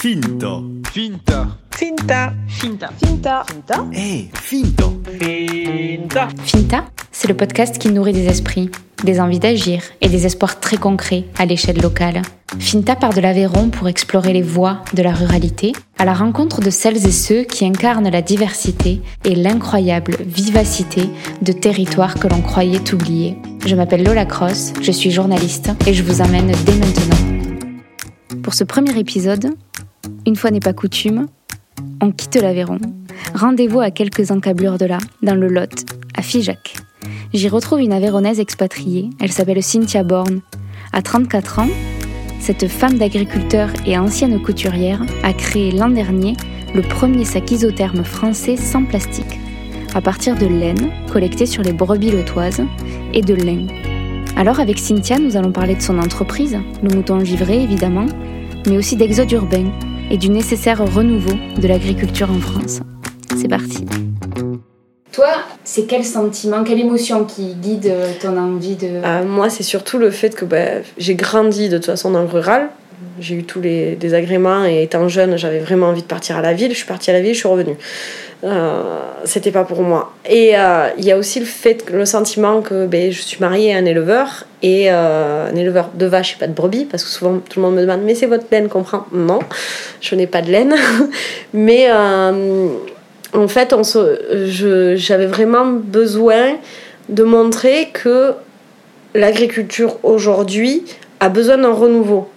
Finto. Finta. Finta. Finta. Finta. Finta. Eh, finto. Finta. Finta, c'est le podcast qui nourrit des esprits, des envies d'agir et des espoirs très concrets à l'échelle locale. Finta part de l'Aveyron pour explorer les voies de la ruralité, à la rencontre de celles et ceux qui incarnent la diversité et l'incroyable vivacité de territoires que l'on croyait oubliés. Je m'appelle Lola Cross, je suis journaliste et je vous emmène dès maintenant. Pour ce premier épisode, une fois n'est pas coutume, on quitte l'Aveyron. Rendez-vous à quelques encablures de là, dans le Lot, à Figeac. J'y retrouve une Aveyronnaise expatriée, elle s'appelle Cynthia Born. À 34 ans, cette femme d'agriculteur et ancienne couturière a créé l'an dernier le premier sac isotherme français sans plastique, à partir de laine collectée sur les brebis lotoises et de lin. Alors avec Cynthia, nous allons parler de son entreprise, le mouton givré évidemment, mais aussi d'exode urbain et du nécessaire renouveau de l'agriculture en France. C'est parti. Toi, c'est quel sentiment, quelle émotion qui guide ton envie de... Euh, moi, c'est surtout le fait que bah, j'ai grandi de toute façon dans le rural. J'ai eu tous les désagréments et étant jeune, j'avais vraiment envie de partir à la ville. Je suis partie à la ville, je suis revenue. Euh, c'était pas pour moi. Et euh, il y a aussi le fait, le sentiment que ben, je suis mariée à un éleveur et euh, un éleveur de vaches et pas de brebis parce que souvent tout le monde me demande mais c'est votre laine qu'on Non, je n'ai pas de laine. mais en fait, on se, j'avais vraiment besoin de montrer que l'agriculture aujourd'hui a besoin d'un renouveau.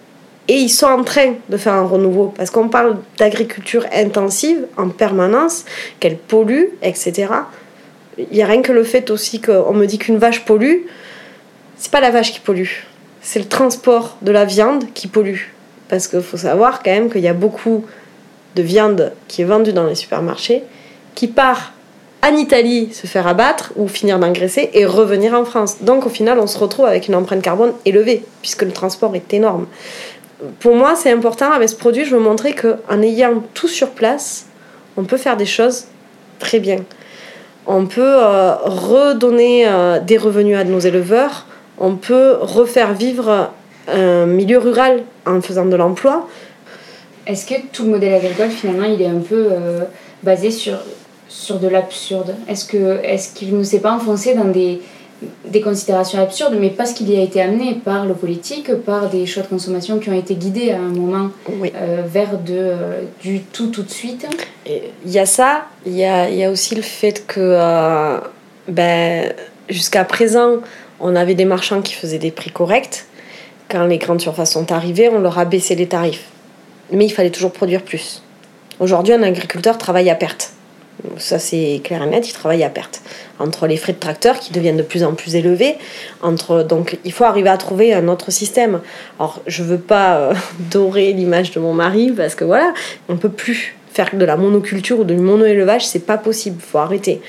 Et ils sont en train de faire un renouveau parce qu'on parle d'agriculture intensive en permanence, qu'elle pollue, etc. Il n'y a rien que le fait aussi qu'on me dit qu'une vache pollue, c'est pas la vache qui pollue, c'est le transport de la viande qui pollue. Parce qu'il faut savoir quand même qu'il y a beaucoup de viande qui est vendue dans les supermarchés qui part en Italie se faire abattre ou finir d'engraisser et revenir en France. Donc au final, on se retrouve avec une empreinte carbone élevée puisque le transport est énorme pour moi, c'est important avec ce produit, je veux montrer qu'en ayant tout sur place, on peut faire des choses très bien. On peut euh, redonner euh, des revenus à nos éleveurs, on peut refaire vivre un milieu rural en faisant de l'emploi. Est-ce que tout le modèle agricole, finalement, il est un peu euh, basé sur, sur de l'absurde? Est-ce qu'il est ne s'est pas enfoncé dans des, des considérations absurdes, mais parce qu'il y a été amené par le politique, par des choix de consommation qui ont été guidés à un moment euh, vers de, euh, du tout tout de suite. Il y a ça, il y a, y a, aussi le fait que euh, ben, jusqu'à présent, on avait des marchands qui faisaient des prix corrects. Quand les grandes surfaces sont arrivées, on leur a baissé les tarifs. Mais il fallait toujours produire plus. Aujourd'hui, un agriculteur travaille à perte. Ça, c'est clair et net, il travaille à perte entre les frais de tracteur qui deviennent de plus en plus élevés. Entre, donc il faut arriver à trouver un autre système. Alors je veux pas euh, dorer l'image de mon mari parce que voilà, on peut plus faire de la monoculture ou du mono-élevage, c'est pas possible, faut arrêter.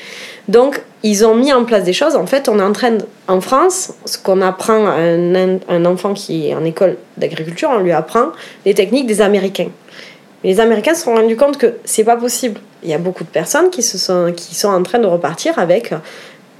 Donc ils ont mis en place des choses. En fait, on est en train, en France, ce qu'on apprend à un, un enfant qui est en école d'agriculture, on lui apprend les techniques des Américains. Mais les Américains se sont rendus compte que c'est pas possible il y a beaucoup de personnes qui, se sont, qui sont en train de repartir avec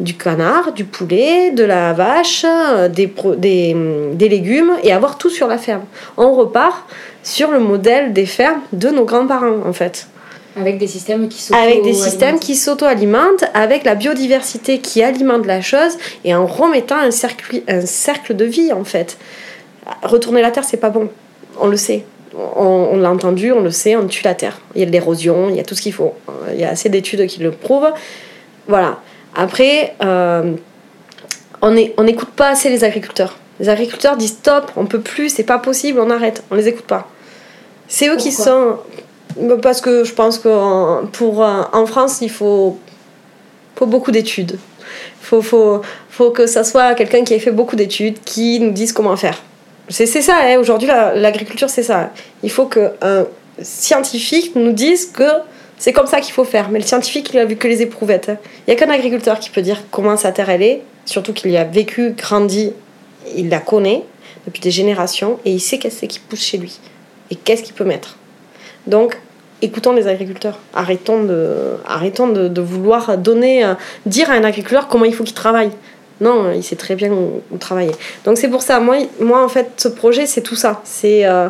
du canard, du poulet, de la vache, des, des, des, légumes et avoir tout sur la ferme. On repart sur le modèle des fermes de nos grands-parents en fait. Avec des systèmes qui s'auto Avec des systèmes qui s'auto-alimentent, avec la biodiversité qui alimente la chose et en remettant un cercle, un cercle de vie en fait. Retourner la terre, c'est pas bon, on le sait on, l'a entendu, on le sait, on tue la terre. Il y a de l'érosion, il y a tout ce qu'il faut. Il y a assez d'études qui le prouvent. Voilà. Après, euh, on n'écoute pas assez les agriculteurs. Les agriculteurs disent stop, on peut plus, c'est pas possible, on arrête. On les écoute pas. C'est eux qui sont. Parce que je pense qu'en pour en France, il faut, faut beaucoup d'études. Il faut, faut, faut que ça soit quelqu'un qui ait fait beaucoup d'études, qui nous dise comment faire. C'est ça, hein. aujourd'hui l'agriculture c'est ça. Il faut qu'un scientifique nous dise que c'est comme ça qu'il faut faire. Mais le scientifique il a vu que les éprouvettes. Hein. Il n'y a qu'un agriculteur qui peut dire comment sa terre elle est, surtout qu'il y a vécu, grandi, il la connaît depuis des générations et il sait qu'est-ce qui pousse chez lui et qu'est-ce qu'il peut mettre. Donc écoutons les agriculteurs. Arrêtons de, de vouloir donner, euh, dire à un agriculteur comment il faut qu'il travaille. Non, il sait très bien où, travailler. Donc c'est pour ça, moi, moi en fait, ce projet, c'est tout ça. C'est euh,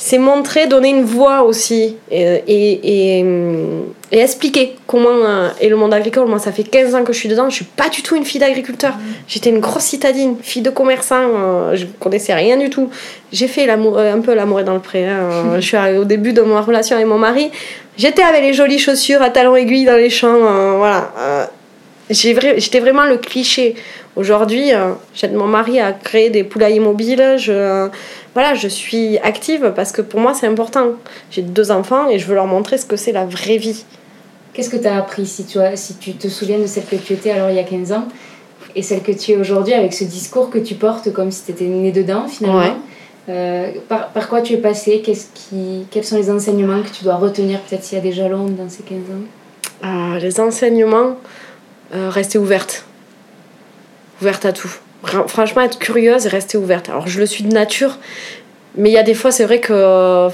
c'est montrer, donner une voix aussi et, et, et, et expliquer comment euh, est le monde agricole. Moi, ça fait 15 ans que je suis dedans. Je suis pas du tout une fille d'agriculteur. J'étais une grosse citadine, fille de commerçant. euh, je connaissais rien du tout. J'ai fait l'amour, euh, un peu l'amour dans le pré. hein. je suis arrivée au début de ma relation avec mon mari. J'étais avec les jolies chaussures à talons aiguilles dans les champs. euh, voilà. J'étais vraiment le cliché. Aujourd'hui, euh, j'aide mon mari à créer des poulaillers mobiles. Je, voilà, je suis active parce que pour moi, c'est important. J'ai deux enfants et je veux leur montrer ce que c'est la vraie vie. Qu'est-ce que tu as appris si tu, as- si tu te souviens de celle que tu étais alors il y a 15 ans et celle que tu es aujourd'hui avec ce discours que tu portes comme si tu étais né dedans finalement? Ouais. Euh, par, par quoi tu es passé Qu'est-ce qui, Quels sont les enseignements que tu dois retenir peut-être s'il y a des jalons dans ces 15 ans? Ah, les enseignements, euh, rester ouverte. Ouverte à tout. Franchement, être curieuse et rester ouverte. Alors, je le suis de nature, mais il y a des fois, c'est vrai que. euh,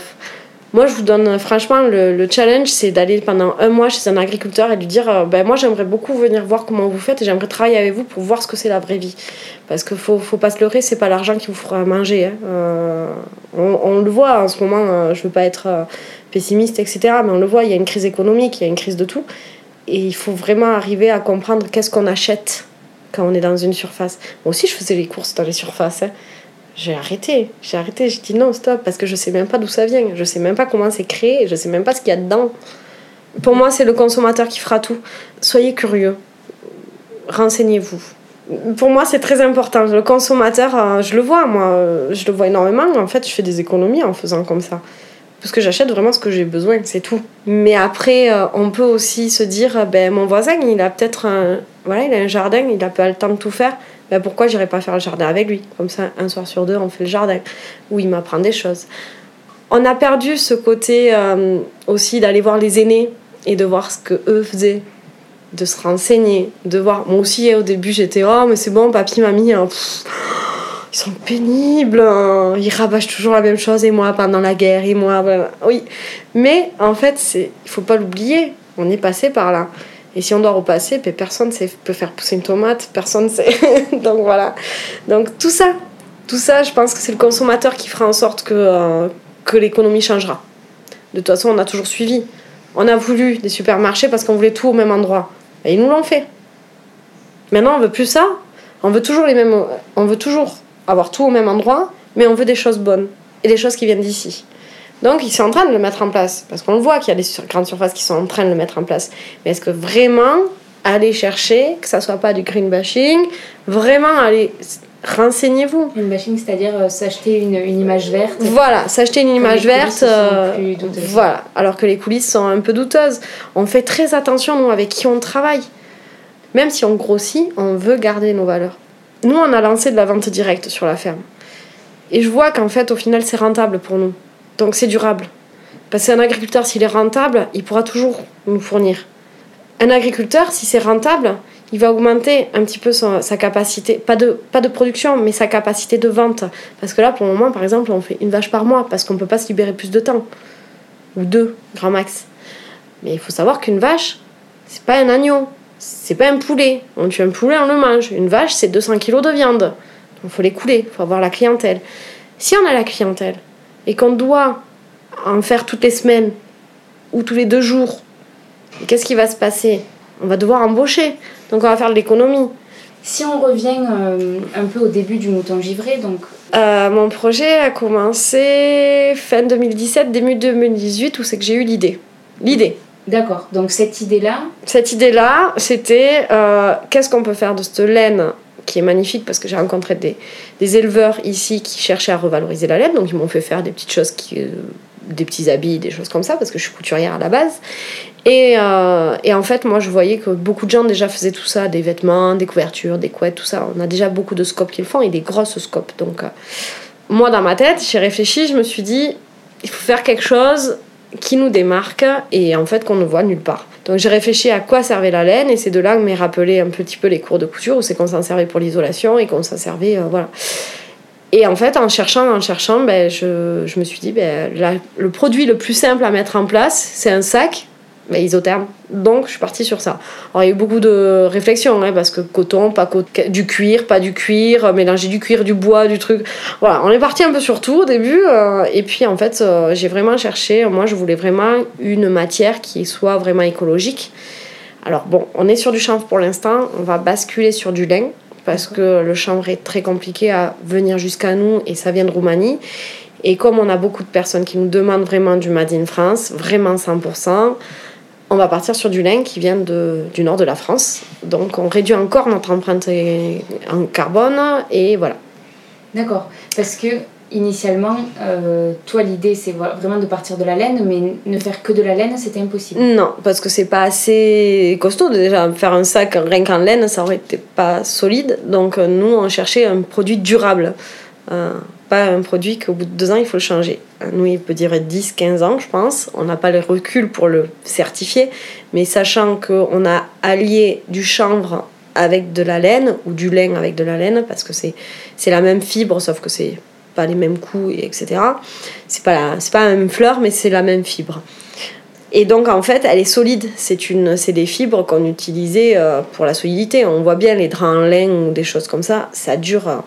moi, je vous donne, franchement, le, le challenge, c'est d'aller pendant un mois chez un agriculteur et lui dire euh, ben, Moi, j'aimerais beaucoup venir voir comment vous faites et j'aimerais travailler avec vous pour voir ce que c'est la vraie vie. Parce qu'il faut, faut pas se leurrer, c'est pas l'argent qui vous fera manger. hein. Euh, on, le voit en ce moment, euh, je veux pas être pessimiste, etc., mais on le voit, il y a une crise économique, il y a une crise de tout. Et il faut vraiment arriver à comprendre qu'est-ce qu'on achète quand on est dans une surface. Moi aussi, je faisais les courses dans les surfaces. hein. J'ai arrêté. J'ai arrêté. J'ai dit non, stop, parce que je sais même pas d'où ça vient. Je sais même pas comment c'est créé. Je sais même pas ce qu'il y a dedans. Pour moi, c'est le consommateur qui fera tout. Soyez curieux. Renseignez-vous. Pour moi, c'est très important. Le consommateur, euh, je le vois, moi, euh, je le vois énormément. En fait, je fais des économies en faisant comme ça. Parce que j'achète vraiment ce que j'ai besoin, c'est tout. Mais après, euh, on peut aussi se dire, euh, ben, mon voisin, il a peut-être un, voilà, il a un jardin, il a pas le temps de tout faire. Ben, pourquoi j'irai pas faire le jardin avec lui? Comme ça, un soir sur deux, on fait le jardin. Où il m'apprend des choses. On a perdu ce côté euh, aussi d'aller voir les aînés et de voir ce que eux faisaient, de se renseigner, de voir. Moi aussi, au début, j'étais, oh, mais c'est bon, papy, mamie, hein, ils sont pénibles, hein. ils rabâchent toujours la même chose, et moi pendant la guerre, et moi, oui. Mais en fait, c'est, il faut pas l'oublier, on est passé par là. Et si on doit repasser, ben, personne ne peut faire pousser une tomate, personne sait. Donc voilà. Donc tout ça, tout ça, je pense que c'est le consommateur qui fera en sorte que, euh, que l'économie changera. De toute façon, on a toujours suivi. On a voulu des supermarchés parce qu'on voulait tout au même endroit. Et ils nous l'ont fait. Maintenant, on veut plus ça. On veut toujours les mêmes. On veut toujours avoir tout au même endroit, mais on veut des choses bonnes et des choses qui viennent d'ici. Donc, ils sont en train de le mettre en place parce qu'on le voit qu'il y a des sur- grandes surfaces qui sont en train de le mettre en place. Mais est-ce que vraiment aller chercher que ça soit pas du green bashing, vraiment aller renseignez-vous. Une bashing, c'est-à-dire euh, s'acheter une, une image verte. Voilà, s'acheter une image verte, euh, voilà, alors que les coulisses sont un peu douteuses. On fait très attention, nous, avec qui on travaille. Même si on grossit, on veut garder nos valeurs. Nous, on a lancé de la vente directe sur la ferme. Et je vois qu'en fait, au final, c'est rentable pour nous. Donc, c'est durable. Parce qu'un agriculteur, s'il est rentable, il pourra toujours nous fournir. Un agriculteur, si c'est rentable, il va augmenter un petit peu sa capacité, pas de, pas de production, mais sa capacité de vente. Parce que là, pour le moment, par exemple, on fait une vache par mois parce qu'on ne peut pas se libérer plus de temps. Ou deux, grand max. Mais il faut savoir qu'une vache, c'est pas un agneau, c'est pas un poulet. On tue un poulet, on le mange. Une vache, c'est 200 kilos de viande. Donc il faut les couler, il faut avoir la clientèle. Si on a la clientèle et qu'on doit en faire toutes les semaines ou tous les deux jours, qu'est-ce qui va se passer? On va devoir embaucher. Donc on va faire de l'économie. Si on revient euh, un peu au début du mouton givré, donc Euh, mon projet a commencé fin 2017, début 2018, où c'est que j'ai eu l'idée. L'idée. D'accord, donc cette idée-là, Cette idée-là, c'était euh, qu'est-ce qu'on peut faire de cette laine qui est magnifique? Parce que j'ai rencontré des, des éleveurs ici qui cherchaient à revaloriser la laine, donc ils m'ont fait faire des petites choses, euh, des petits habits, des choses comme ça, parce que je suis couturière à la base. Et, euh, et en fait, moi, je voyais que beaucoup de gens déjà faisaient tout ça, des vêtements, des couvertures, des couettes, tout ça. On a déjà beaucoup de scopes qui le font et des grosses scopes. Donc, moi, dans ma tête, j'ai réfléchi, je me suis dit, il faut faire quelque chose qui nous démarque et en fait qu'on ne voit nulle part. Donc j'ai réfléchi à quoi servait la laine et c'est de là que m'est rappelé un petit peu les cours de couture où c'est qu'on s'en servait pour l'isolation et qu'on s'en servait, euh, voilà. Et en fait, en cherchant, en cherchant, ben, je, je me suis dit, ben, le produit le plus simple à mettre en place, c'est un sac mais isotherme. Donc je suis partie sur ça. Alors il y a eu beaucoup de réflexions, hein, parce que coton, pas coton, du cuir, pas du cuir, mélanger du cuir, du bois, du truc. Voilà, on est parti un peu sur tout au début. euh, et puis en fait, euh, j'ai vraiment cherché, moi je voulais vraiment une matière qui soit vraiment écologique. Alors bon, on est sur du chanvre pour l'instant, on va basculer sur du lin, parce que le chanvre est très compliqué à venir jusqu'à nous et ça vient de Roumanie. Et comme on a beaucoup de personnes qui nous demandent vraiment du Made in France, vraiment 100%, on va partir sur du lin qui vient de, du nord de la France. Donc on réduit encore notre empreinte en carbone et voilà. D'accord. Parce que initialement, euh, toi, l'idée, c'est vraiment de partir de la laine, mais ne faire que de la laine, c'était impossible. Non, parce que c'est pas assez costaud déjà. Faire un sac rien qu'en laine, ça aurait été pas solide. Donc euh, nous, on cherchait un produit durable. Euh, pas un produit qu'au bout de deux ans, il faut le changer. Euh, Nous, il peut durer 10, 15 ans, je pense. On n'a pas le recul pour le certifier. Mais sachant qu'on a allié du chanvre avec de la laine, ou du lin avec de la laine, parce que c'est la même fibre, sauf que c'est pas les mêmes coûts, et etc. C'est pas, pas la même fleur, mais c'est la même fibre. Et donc en fait, elle est solide. C'est une, c'est des fibres qu'on utilisait euh, pour la solidité. On voit bien les draps en lin ou des choses comme ça. Ça dure.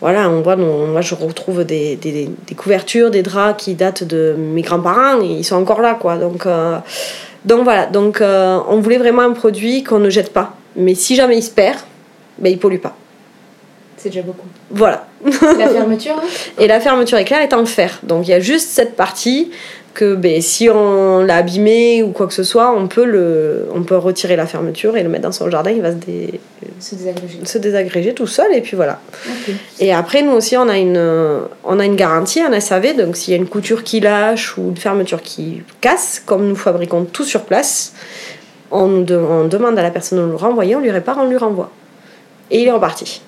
Voilà, on voit. moi, je retrouve des, des, des couvertures, des draps qui datent de mes grands-parents et ils sont encore là, quoi. Donc, euh, donc voilà. Donc euh, on voulait vraiment un produit qu'on ne jette pas. Mais si jamais il se perd, ben il pollue pas. C'est déjà beaucoup. Voilà. La fermeture hein? Et la fermeture éclair est en fer. Donc il y a juste cette partie que ben, si on l'a abîmé ou quoi que ce soit, on peut, le, on peut retirer la fermeture et le mettre dans son jardin. Il va se, dé- se désagréger. se désagréger tout seul et puis voilà. Et après, nous aussi, on a une, on a une garantie, un SAV. Donc s'il y a une couture qui lâche ou une fermeture qui casse, comme nous fabriquons tout sur place, on, nous de- on demande à la personne de nous le renvoyer, on lui répare, on lui renvoie. Et il est reparti.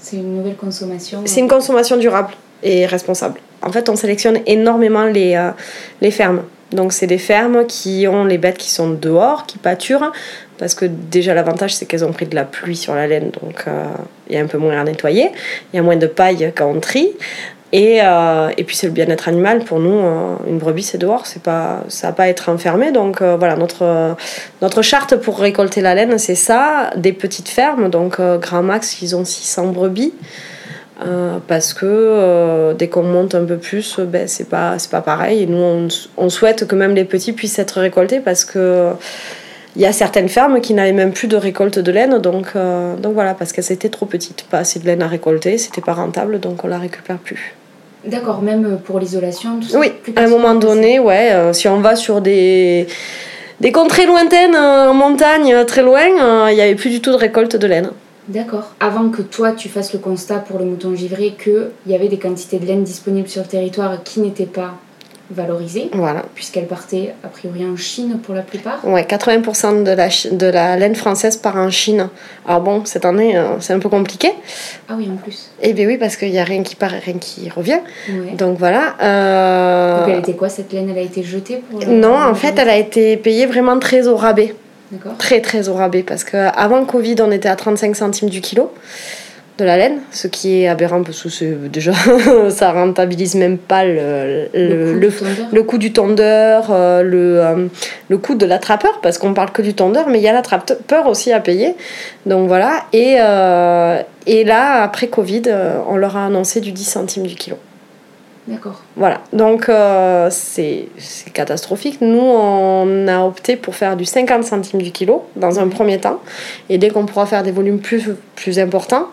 C'est une nouvelle consommation. C'est une consommation durable et responsable. En fait, on sélectionne énormément les, euh, les fermes. Donc, c'est des fermes qui ont les bêtes qui sont dehors, qui pâturent, parce que déjà l'avantage c'est qu'elles ont pris de la pluie sur la laine, donc euh, il y a un peu moins à nettoyer, il y a moins de paille quand on trie. Et, euh, et puis c'est le bien-être animal pour nous. une brebis c'est dehors, c'est pas, ça va pas être enfermé. Donc voilà, notre, notre charte pour récolter la laine c'est ça, des petites fermes. Donc Grand Max ils ont 600 brebis. Euh, parce que euh, dès qu'on monte un peu plus, euh, ben, c'est pas, c'est pas pareil. Et nous, on, on souhaite que même les petits puissent être récoltés parce que il y a certaines fermes qui n'avaient même plus de récolte de laine. Donc, euh, donc voilà, parce qu'elles étaient trop petites. Pas assez de laine à récolter, c'était pas rentable, donc on la récupère plus. D'accord, même pour l'isolation, tout ça Oui, à un moment donné, ouais, euh, si on va sur des, des contrées lointaines, euh, en montagne, euh, très loin, euh, il n'y avait plus du tout de récolte de laine. D'accord. Avant que toi tu fasses le constat pour le mouton givré qu'il y avait des quantités de laine disponibles sur le territoire qui n'étaient pas valorisées, Voilà. puisqu'elles partaient a priori en Chine pour la plupart. Ouais, 80% de la, de la laine française part en Chine. Alors bon, cette année, euh, c'est un peu compliqué. Ah oui, en plus. Eh bien oui, parce qu'il n'y a rien qui part et rien qui revient. Ouais. Donc voilà. euh, Donc elle était quoi cette laine? Elle a été jetée pour le- Non, en fait, elle a été payée vraiment très au rabais. Très, très au rabais. Parce qu'avant le Covid, on était à 35 centimes du kilo de la laine, ce qui est aberrant parce que déjà, ça rentabilise même pas le, le, coût le- du tondeur. le coût du tondeur, euh, le, euh, le coût de l'attrapeur, parce qu'on parle que du tondeur, mais il y a l'attrapeur aussi à payer. Donc voilà. Et, euh, et là, après Covid, on leur a annoncé du 10 centimes du kilo. D'accord. Voilà, donc euh, c'est catastrophique. Nous, on a opté pour faire du 50 centimes du kilo dans un premier temps. Et dès qu'on pourra faire des volumes plus, plus importants,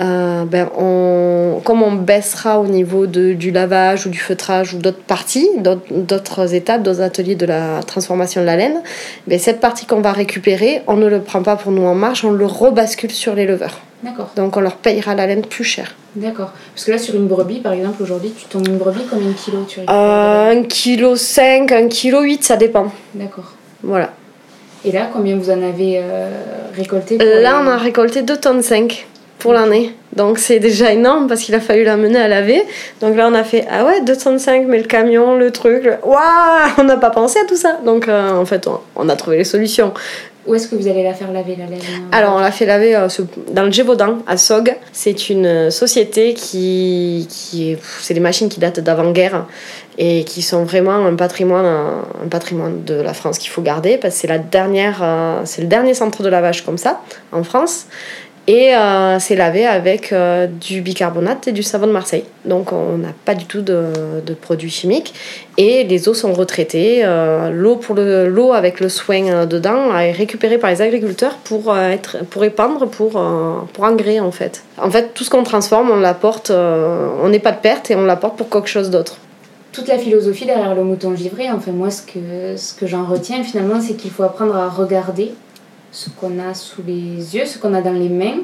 euh, ben on, comme on baissera au niveau de, du lavage ou du feutrage ou d'autres parties, d'autres- étapes, d'autres ateliers de la transformation de la laine, ben cette partie qu'on va récupérer, on ne le prend pas pour nous en marge, on le rebascule sur les leveurs. D'accord. Donc on leur payera la laine plus cher. D'accord. Parce que là, sur une brebis, par exemple, aujourd'hui, tu tombes une brebis, combien de kilos tu récupères Euh, 1,5 kg, 1,8 kg, ça dépend. D'accord. Voilà. Et là, combien vous en avez euh, récolté pour Là, les- on a récolté 2 tonnes 5 pour l'année. Donc c'est déjà énorme parce qu'il a fallu la mener à laver. Donc là, on a fait ah ouais, 2 tonnes 5, mais le camion, le truc, le... waouh, on n'a pas pensé à tout ça. Donc euh, en fait, on, on a trouvé les solutions. Où est-ce que vous allez la faire laver la laine Alors, on l'a fait laver euh, dans le Gévaudan, à Sog. C'est une euh, société qui. qui est- c'est des machines qui datent d'avant-guerre et qui sont vraiment un patrimoine, un, un patrimoine de la France qu'il faut garder parce que c'est la dernière. euh, c'est le dernier centre de lavage comme ça en France. Et euh, c'est lavé avec euh, du bicarbonate et du savon de Marseille. Donc on n'a pas du tout de, produits chimiques. Et les eaux sont retraitées. euh, l'eau, le, avec le soin dedans est récupérée par les agriculteurs pour, être, pour épandre, pour, pour engrais en fait. En fait, tout ce qu'on transforme, on l'apporte, on n'est pas de perte et on l'apporte pour quelque chose d'autre. Toute la philosophie derrière le mouton givré, enfin moi ce que, ce que j'en retiens finalement, c'est qu'il faut apprendre à regarder ce qu'on a sous les yeux, ce qu'on a dans les mains,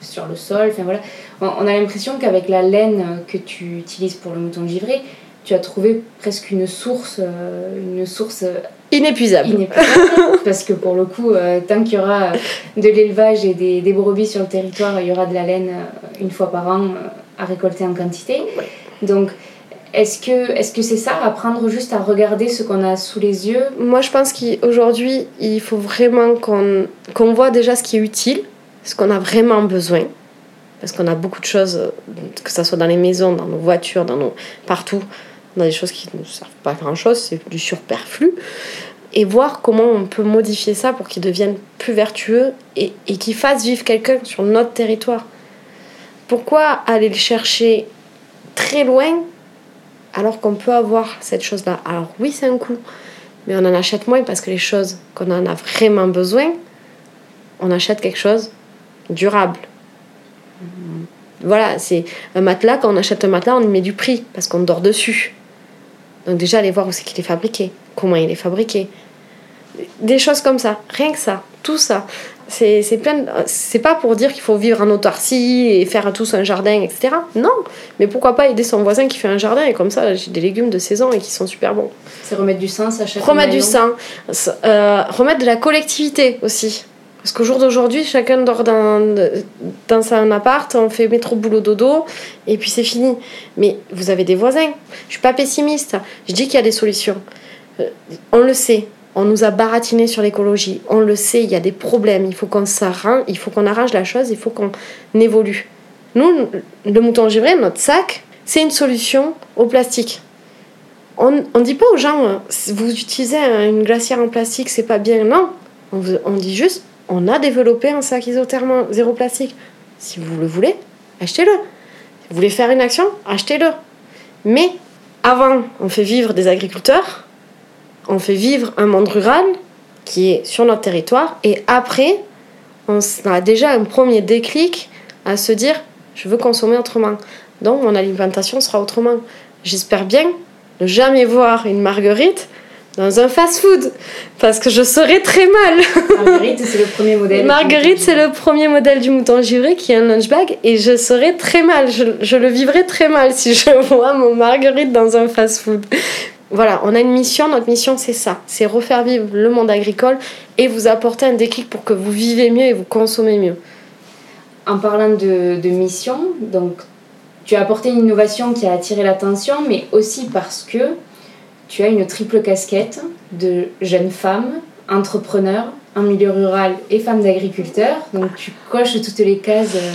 sur le sol, enfin voilà. On, a l'impression qu'avec la laine que tu utilises pour le mouton givré, tu as trouvé presque une source, euh, une source Inépuisable. inépuisable parce que pour le coup, euh, tant qu'il y aura euh, de l'élevage et des, des brebis sur le territoire, il y aura de la laine euh, une fois par an euh, à récolter en quantité. Donc, est-ce que est-ce que c'est ça, apprendre juste à regarder ce qu'on a sous les yeux? Moi, je pense qu'aujourd'hui, il faut vraiment qu'on qu'on voit déjà ce qui est utile, ce qu'on a vraiment besoin. Parce qu'on a beaucoup de choses, que ce soit dans les maisons, dans nos voitures, dans nos... partout. A des choses qui ne servent pas à grand-chose, c'est du superflu. Et voir comment on peut modifier ça pour qu'ils deviennent plus vertueux et, et qu'ils fassent vivre quelqu'un sur notre territoire. Pourquoi aller le chercher très loin alors qu'on peut avoir cette chose-là Alors oui, c'est un coût, mais on en achète moins parce que les choses qu'on en a vraiment besoin, on achète quelque chose durable. Voilà, c'est un matelas, quand on achète un matelas, on y met du prix parce qu'on dort dessus. Donc déjà, aller voir où c'est qu'il est fabriqué, comment il est fabriqué. Des choses comme ça, rien que ça, tout ça. C'est c'est plein de- c'est pas pour dire qu'il faut vivre en autarcie et faire tous un jardin, etc. Non, mais pourquoi pas aider son voisin qui fait un jardin et comme ça, j'ai des légumes de saison et qui sont super bons C'est remettre du sens à chaque remettre du sein, euh, remettre de la collectivité aussi. Parce qu'au jour d'aujourd'hui, chacun dort dans, dans son appart, on fait métro boulot dodo, et puis c'est fini. Mais vous avez des voisins. Je suis pas pessimiste. Je dis qu'il y a des solutions. Euh, On le sait. On nous a baratiné sur l'écologie. On le sait, il y a des problèmes. Il faut qu'on s'arrange, il faut qu'on arrange la chose, il faut qu'on évolue. Nous, le mouton givré, notre sac, c'est une solution au plastique. On ne dit pas aux gens, euh, vous utilisez un- une glacière en plastique, c'est pas bien. Non, on, on dit juste, on a développé un sac isotherme zéro plastique. Si vous le voulez, achetez-le. Si vous voulez faire une action, achetez-le. Mais avant, on fait vivre des agriculteurs, on fait vivre un monde rural qui est sur notre territoire, et après, on a déjà un premier déclic à se dire, je veux consommer autrement. Donc mon alimentation sera autrement. J'espère bien ne jamais voir une marguerite dans un fast-food, parce que je serais très mal. Marguerite, c'est le premier modèle. Marguerite, c'est le premier modèle du mouton givré qui est un lunchbag et je serais très mal. Je, je le vivrais très mal si je vois mon Marguerite dans un fast-food. Voilà, on a une mission. Notre mission, c'est ça c'est refaire vivre le monde agricole et vous apporter un déclic pour que vous vivez mieux et vous consommez mieux. En parlant de, mission, donc tu as apporté une innovation qui a attiré l'attention, mais aussi parce que tu as une triple casquette de jeune femme, entrepreneur en milieu rural et femme d'agriculteur. Donc tu coches toutes les cases euh,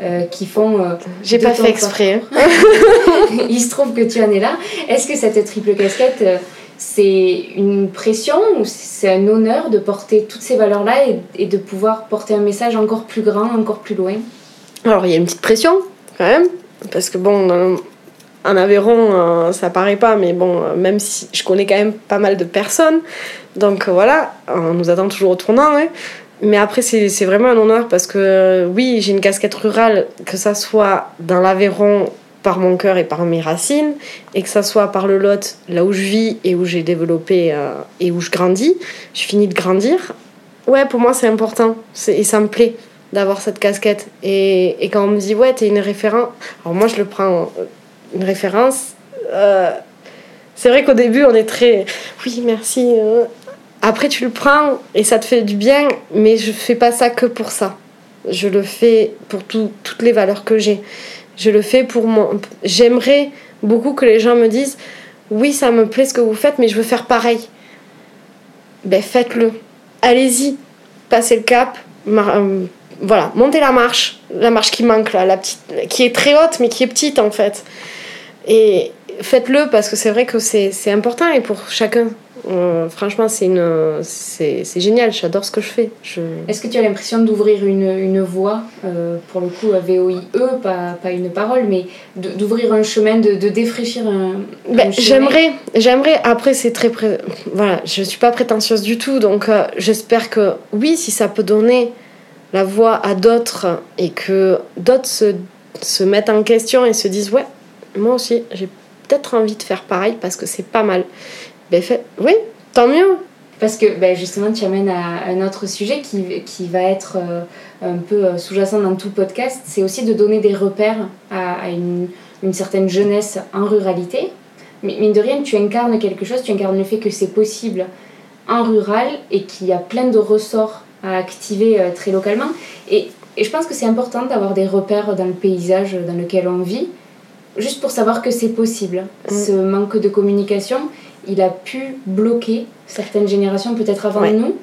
euh, qui font. euh, J'ai pas fait exprès. hein. Il se trouve que tu en es là. Est-ce que cette triple casquette, euh, c'est une pression ou c'est un honneur de porter toutes ces valeurs-là et, et de pouvoir porter un message encore plus grand, encore plus loin? Alors, il y a une petite pression, quand même, parce que bon, en Aveyron, ça paraît pas, mais bon, même si je connais quand même pas mal de personnes, donc voilà, on nous attend toujours au tournant, hein. Mais après, c'est vraiment un honneur parce que euh, oui, j'ai une casquette rurale, que ça soit dans l'Aveyron par mon cœur et par mes racines, et que ça soit par le Lot, là où je vis et où j'ai développé euh, et où je grandis, je finis de grandir. Ouais, pour moi, c'est important et ça me plaît d'avoir cette casquette. Et, et quand on me dit, ouais, t'es une référence, alors moi, je le prends euh, une référence. c'est vrai qu'au début, on est très, oui, merci. Après, tu le prends et ça te fait du bien, mais je fais pas ça que pour ça. Je le fais pour tout- toutes les valeurs que j'ai. Je le fais pour mon. J'aimerais beaucoup que les gens me disent Oui, ça me plaît ce que vous faites, mais je veux faire pareil. Ben, faites-le. Allez-y. passer le cap, euh, voilà, monter la marche, la marche qui manque là, la petite, qui est très haute mais qui est petite en fait. Et faites-le parce que c'est vrai que c'est important et pour chacun. Franchement, c'est une, c'est c'est génial. J'adore ce que je fais. Je... Est-ce que tu as l'impression d'ouvrir une, une voie, euh, pour le coup, à VOIE, pas, pas une parole, mais de- d'ouvrir un chemin, de, de défraîchir un, un Ben, chemin? j'aimerais, j'aimerais. Après, c'est très, pré- voilà, je suis pas prétentieuse du tout, donc euh, j'espère que oui, si ça peut donner la voix à d'autres et que d'autres se, se mettent en question et se disent ouais, moi aussi, j'ai peut-être envie de faire pareil parce que c'est pas mal. Ben fait, oui, tant mieux. Parce que ben, justement, tu amènes à un autre sujet qui, qui va être euh, un peu euh, sous-jacent dans tout podcast, c'est aussi de donner des repères à, à une, une certaine jeunesse en ruralité. Mais mine de rien, tu incarnes quelque chose, tu incarnes le fait que c'est possible en rural et qu'il y a plein de ressorts à activer euh, très localement. Et, et je pense que c'est important d'avoir des repères dans le paysage dans lequel on vit, juste pour savoir que c'est possible. Mm. Ce manque de communication, il a pu bloquer certaines générations peut-être avant Ouais. nous.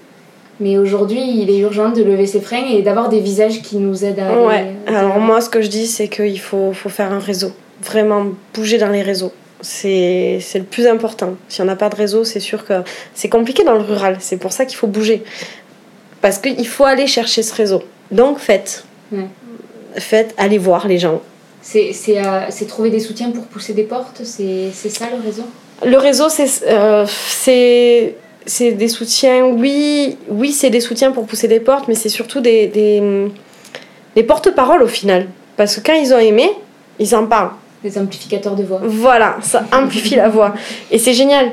Mais aujourd'hui, il est urgent de lever ses freins et d'avoir des visages qui nous aident à aller- Ouais. Alors moi, ce que je dis, c'est qu'il faut, faut faire un réseau. Vraiment bouger dans les réseaux. C'est le plus important. Si on n'a pas de réseau, c'est sûr que c'est compliqué dans le rural. C'est pour ça qu'il faut bouger. Parce qu'il faut aller chercher ce réseau. Donc faites. Ouais. Faites, allez voir les gens. C'est euh, c'est trouver des soutiens pour pousser des portes, c'est c'est ça le réseau? Le réseau, c'est euh, c'est des soutiens. Oui, oui, c'est des soutiens pour pousser des portes, mais c'est surtout des, des, des porte-paroles au final. Parce que quand ils ont aimé, ils en parlent. Des amplificateurs de voix. Voilà, ça amplifie la voix. Et c'est génial.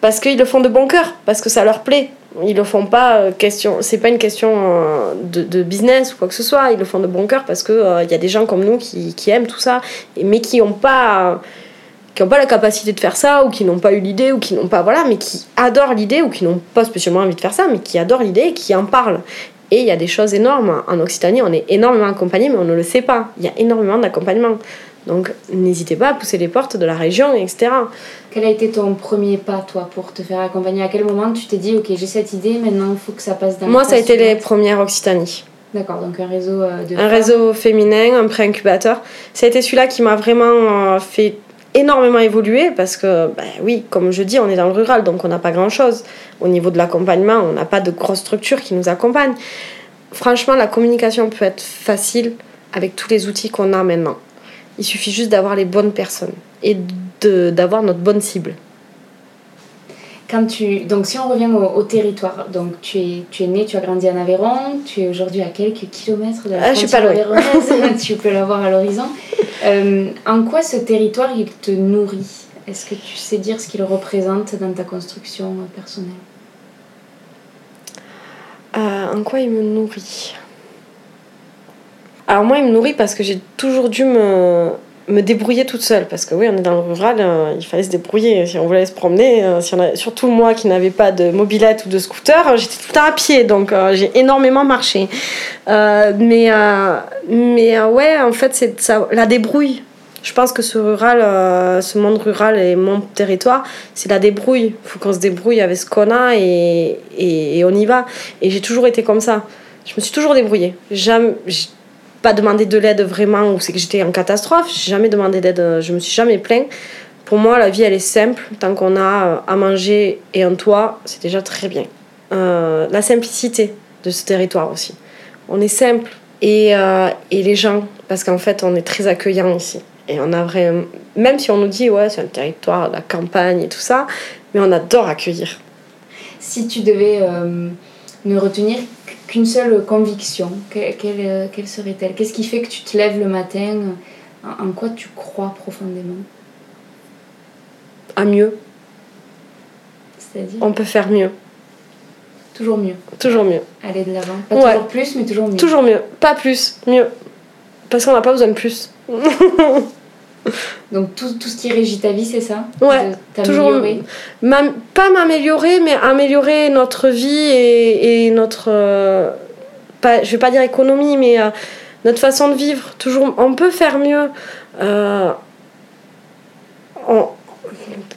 Parce qu'ils le font de bon cœur, parce que ça leur plaît. Ils le font pas euh, question. C'est pas une question euh, de, de business ou quoi que ce soit. Ils le font de bon cœur parce que euh, il y a des gens comme nous qui, qui aiment tout ça, mais qui n'ont pas qui n'ont pas la capacité de faire ça ou qui n'ont pas eu l'idée ou qui n'ont pas voilà mais qui adorent l'idée ou qui n'ont pas spécialement envie de faire ça mais qui adorent l'idée et qui en parlent. Et il y a des choses énormes. En Occitanie on est énormément accompagné mais on ne le sait pas. Il y a énormément d'accompagnement. Donc n'hésitez pas à pousser les portes de la région etc Quel a été ton premier pas, toi, pour te faire accompagner? À quel moment tu t'es dit, ok, j'ai cette idée, maintenant il faut que ça passe dans moi ça a été les premières Occitanie D'accord, donc un réseau euh, de un femmes. réseau féminin, un pré-incubateur. Ça a été celui-là qui m'a vraiment euh, fait énormément évoluer parce que, ben oui, comme je dis, on est dans le rural, donc on n'a pas grand-chose. Au niveau de l'accompagnement, on n'a pas de grosse structure qui nous accompagne. Franchement, la communication peut être facile avec tous les outils qu'on a maintenant. Il suffit juste d'avoir les bonnes personnes et d'avoir notre bonne cible. Quand tu... Donc si on revient au, au territoire, donc tu es, tu es né, tu as grandi en Aveyron, tu es aujourd'hui à quelques kilomètres de la Ah, je suis pas tu peux la voir à l'horizon. Euh, en quoi ce territoire, il te nourrit? Est-ce que tu sais dire ce qu'il représente dans ta construction personnelle? Euh, en quoi il me nourrit? Alors moi, il me nourrit parce que j'ai toujours dû me, me débrouiller toute seule. Parce que oui, on est dans le rural, euh, il fallait se débrouiller. Si on voulait se promener, euh, si on a- surtout moi qui n'avais pas de mobilette ou de scooter, euh, j'étais tout à pied. Donc j'ai énormément marché. Mais mais ouais, en fait, c'est ça, la débrouille. Je pense que ce rural, ce monde rural et mon territoire, c'est la débrouille. Il faut qu'on se débrouille avec ce qu'on a et, et, on y va. Et j'ai toujours été comme ça. Je me suis toujours débrouillée. Jamais, pas demandé de l'aide vraiment ou c'est que j'étais en catastrophe. J'ai jamais demandé d'aide. Je me suis jamais plaint. Pour moi, la vie, elle est simple. Tant qu'on a euh, à manger et un toit, c'est déjà très bien. Euh, la simplicité de ce territoire aussi. On est simple. Et, euh, et les gens, parce qu'en fait, on est très accueillant ici. Et on a vraiment. Même si on nous dit, ouais, c'est un territoire, la campagne et tout ça, mais on adore accueillir. Si tu devais euh, retenir qu'une seule conviction, quelle, euh, quelle serait-elle? Qu'est-ce qui fait que tu te lèves le matin En en quoi tu crois profondément? À mieux, C'est-à-dire? On peut faire mieux. toujours mieux, Toujours mieux. aller de l'avant. Pas Ouais. toujours plus, mais toujours mieux. Toujours mieux. Pas plus, mieux. Parce qu'on n'a pas besoin de plus. Donc tout, tout ce qui régit ta vie, c'est ça Ouais, toujours- pas m'améliorer, mais améliorer notre vie et, et notre. euh, pas, je vais pas dire économie, mais euh, notre façon de vivre. Toujours, on peut faire mieux. Euh, on-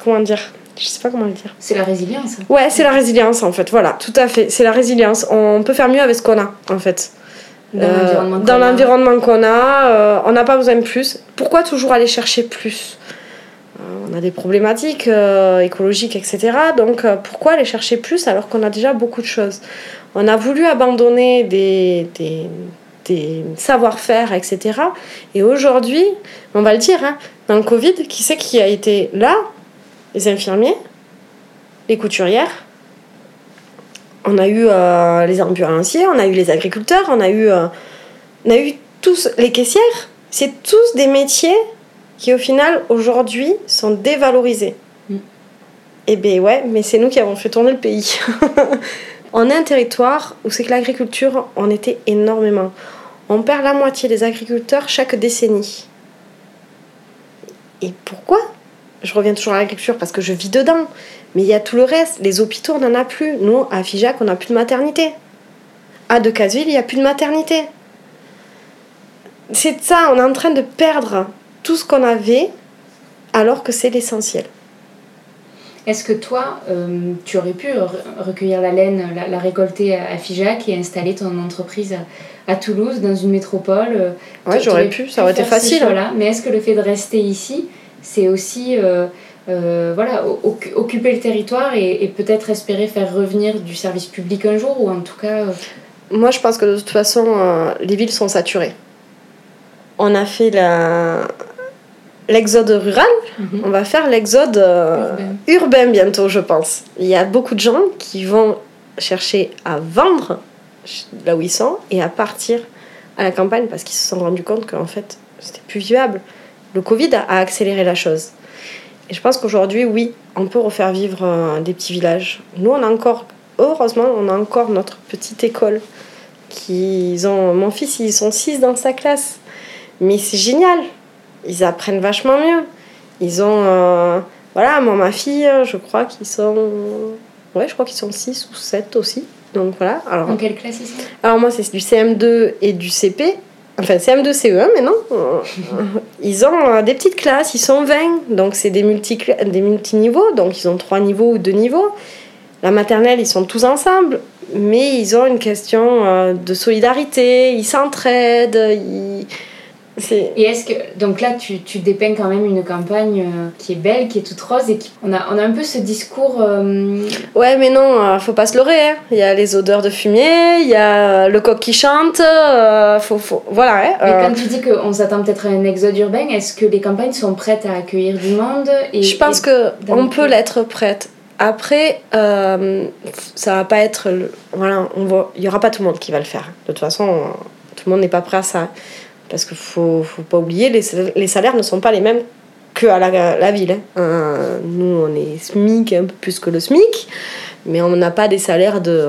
comment dire je sais pas comment le dire. C'est la résilience. Ouais, c'est la résilience en fait, voilà, tout à fait. C'est la résilience. On peut faire mieux avec ce qu'on a en fait. Dans Euh, l'environnement qu'on a. euh, on n'a pas besoin de plus. Pourquoi toujours aller chercher plus? Euh, On a des problématiques euh, écologiques, etc. Donc euh, pourquoi aller chercher plus alors qu'on a déjà beaucoup de choses? On a voulu abandonner des, des, des savoir-faire, etc. Et aujourd'hui, on va le dire, hein, dans le Covid, qui c'est qui a été là? Les infirmiers, les couturières, on a eu euh, les ambulanciers, on a eu les agriculteurs, on a eu, euh, on a eu tous les caissières. C'est tous des métiers qui, au final, aujourd'hui, sont dévalorisés. Mm. Eh bien, ouais, mais c'est nous qui avons fait tourner le pays. on est un territoire où c'est que l'agriculture, on était énormément. On perd la moitié des agriculteurs chaque décennie. Et pourquoi? Je reviens toujours à l'agriculture parce que je vis dedans. Mais il y a tout le reste. Les hôpitaux, on n'en a plus. Nous, à Figeac, on n'a plus de maternité. À Decazeville, il n'y a plus de maternité. C'est ça, on est en train de perdre tout ce qu'on avait alors que c'est l'essentiel. Est-ce que toi, euh, tu aurais pu re- recueillir la laine, la, la récolter à, Figeac et installer ton entreprise à, à Toulouse, dans une métropole euh, Ouais, t'a- j'aurais pu, ça aurait été facile. choix-là. Mais est-ce que le fait de rester ici, c'est aussi euh, euh, voilà, occuper le territoire et, et peut-être espérer faire revenir du service public un jour ou en tout cas. euh, Moi, je pense que de toute façon, euh, les villes sont saturées. On a fait la... l'exode rural, Mhm. on va faire l'exode euh, Urbain. urbain bientôt, je pense. Il y a beaucoup de gens qui vont chercher à vendre là où ils sont et à partir à la campagne parce qu'ils se sont rendus compte qu'en fait, c'était plus vivable. Le Covid a accéléré la chose. Et je pense qu'aujourd'hui, oui, on peut refaire vivre euh, des petits villages. Nous, on a encore, heureusement, on a encore notre petite école. Qui, ils ont, mon fils, ils sont six dans sa classe. Mais c'est génial. Ils apprennent vachement mieux. Ils ont. euh, voilà, moi, ma fille, je crois qu'ils sont. Ouais, je crois qu'ils sont 6 ou 7 aussi. Donc voilà. Alors, En quelle classe ils sont? alors moi, c'est du CM2 et du CP. Enfin, CM2, CE1 maintenant. Euh, Ils ont euh, des petites classes, ils sont 20. Donc, c'est des, multi des multiniveaux. Donc, ils ont trois niveaux ou deux niveaux. La maternelle, ils sont tous ensemble. Mais ils ont une question euh, de solidarité. Ils s'entraident. Ils... C'est... Et est-ce que donc là tu, tu dépeins quand même une campagne euh, qui est belle, qui est toute rose et qui on a on a un peu ce discours euh, Ouais, mais non, euh, faut pas se leurrer. hein. Il y a les odeurs de fumier, il y a le coq qui chante. euh, faut, faut... Voilà. hein, mais euh, quand tu dis qu'on s'attend peut-être à un exode urbain, est-ce que les campagnes sont prêtes à accueillir du monde et, Je pense et- que on peut l'être prête. Après, euh, ça va pas être. le- Voilà, on il y aura pas tout le monde qui va le faire. De toute façon, euh, tout le monde n'est pas prêt à ça. Parce qu'il faut, faut pas oublier, les, les salaires ne sont pas les mêmes qu'à la, la ville. hein. Nous, on est SMIC un peu plus que le SMIC, mais on n'a pas des salaires de,